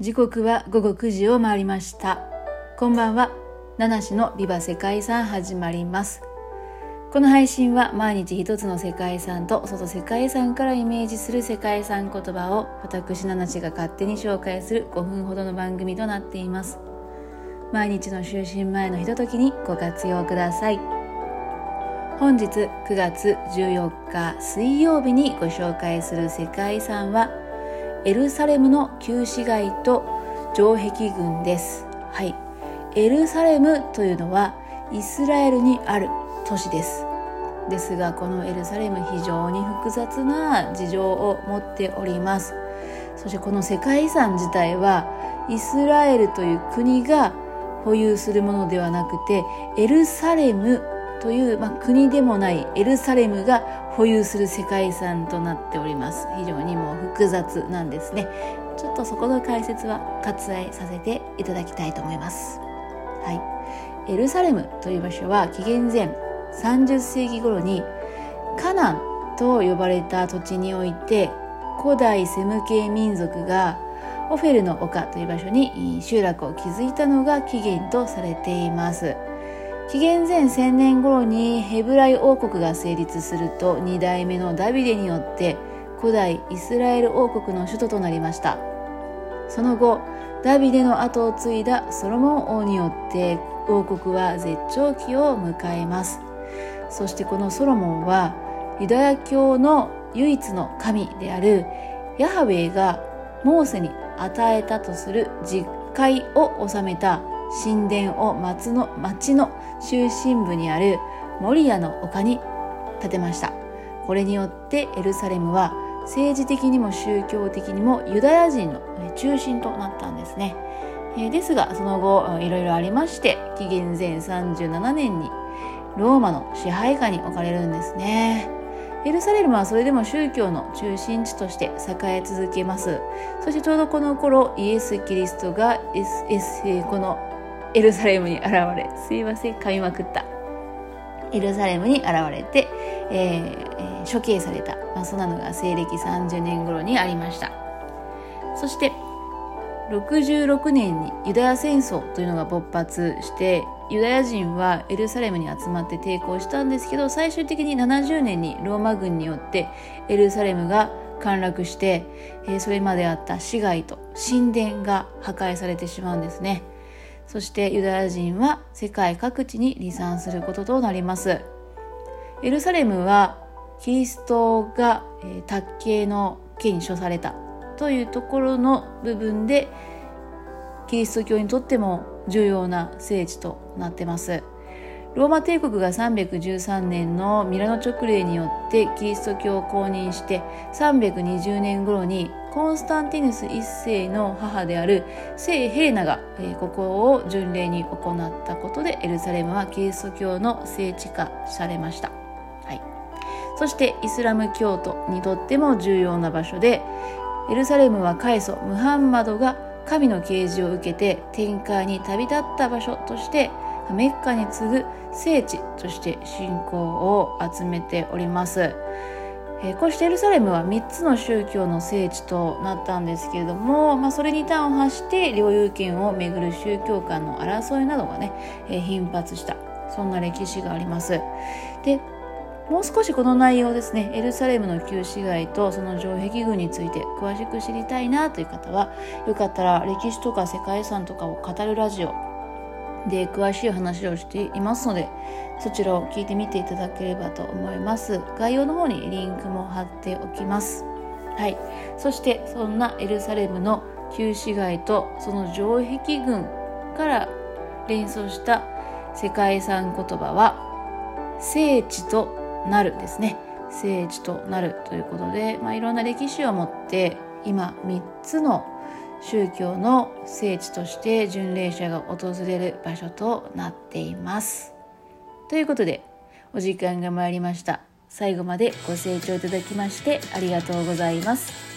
時刻は午後9時を回りました。こんばんは。七種のビバ世界遺産始まります。この配信は毎日一つの世界遺産とその世界遺産からイメージする世界遺産言葉を私七種が勝手に紹介する5分ほどの番組となっています。毎日の就寝前のひとときにご活用ください。本日9月14日水曜日にご紹介する世界遺産はエルサレムの旧市街と城壁群です。はい。エルサレムというのはイスラエルにある都市です。ですがこのエルサレム非常に複雑な事情を持っております。そしてこの世界遺産自体はイスラエルという国が保有するものではなくてエルサレムという、まあ、国でもないエルサレムが保有する世界遺産となっております。非常にもう複雑なんですね。ちょっとそこの解説は割愛させていただきたいと思います。はい。エルサレムという場所は紀元前30世紀頃にカナンと呼ばれた土地において古代セム系民族がオフェルの丘という場所に集落を築いたのが起源とされています。紀元前1000年頃にヘブライ王国が成立すると2代目のダビデによって古代イスラエル王国の首都となりました。その後ダビデの後を継いだソロモン王によって王国は絶頂期を迎えます。そしてこのソロモンはユダヤ教の唯一の神であるヤハウェイがモーセに与えたとする実会を収めた。神殿を町の町の中心部にあるモリアの丘に建てました。これによってエルサレムは政治的にも宗教的にもユダヤ人の中心となったんですね。ですがその後いろいろありまして紀元前37年にローマの支配下に置かれるんですね。エルサレムはそれでも宗教の中心地として栄え続けます。そしてちょうどこの頃イエス・キリストがこのエルサレムに現れすいません噛みまくった。エルサレムに現れて、えー、処刑された、まあ、そんなのが西暦30年頃にありました。そして66年にユダヤ戦争というのが勃発してユダヤ人はエルサレムに集まって抵抗したんですけど最終的に70年にローマ軍によってエルサレムが陥落して、えー、それまであった市街と神殿が破壊されてしまうんですね。そしてユダヤ人は世界各地に離散することとなります。エルサレムはキリストが、え、卓形の刑に処されたというところの部分でキリスト教にとっても重要な聖地となってます。ローマ帝国が313年のミラノ直令によってキリスト教を公認して320年頃にコンスタンティヌス一世の母である聖ヘレナが、ここを巡礼に行ったことでエルサレムはキリスト教の聖地化されました、はい、そしてイスラム教徒にとっても重要な場所でエルサレムは開祖ムハンマドが神の啓示を受けて天界に旅立った場所としてメッカに次ぐ聖地として信仰を集めております。えこうしてエルサレムは3つの宗教の聖地となったんですけれども、まあ、それに端を発して領有権をめぐる宗教間の争いなどがね、え頻発したそんな歴史があります。でもう少しこの内容ですねエルサレムの旧市街とその城壁群について詳しく知りたいなという方はよかったら歴史とか世界遺産とかを語るラジオで詳しい話をしていますのでそちらを聞いてみていただければと思います。概要の方にリンクも貼っておきます。はい。そしてそんなエルサレムの旧市街とその城壁群から連想した世界遺産言葉は聖地となるですね。聖地となるということで、まあ、いろんな歴史を持って今3つの宗教の聖地として巡礼者が訪れる場所となっています。ということでお時間が参りました。最後までご清聴いただきましてありがとうございます。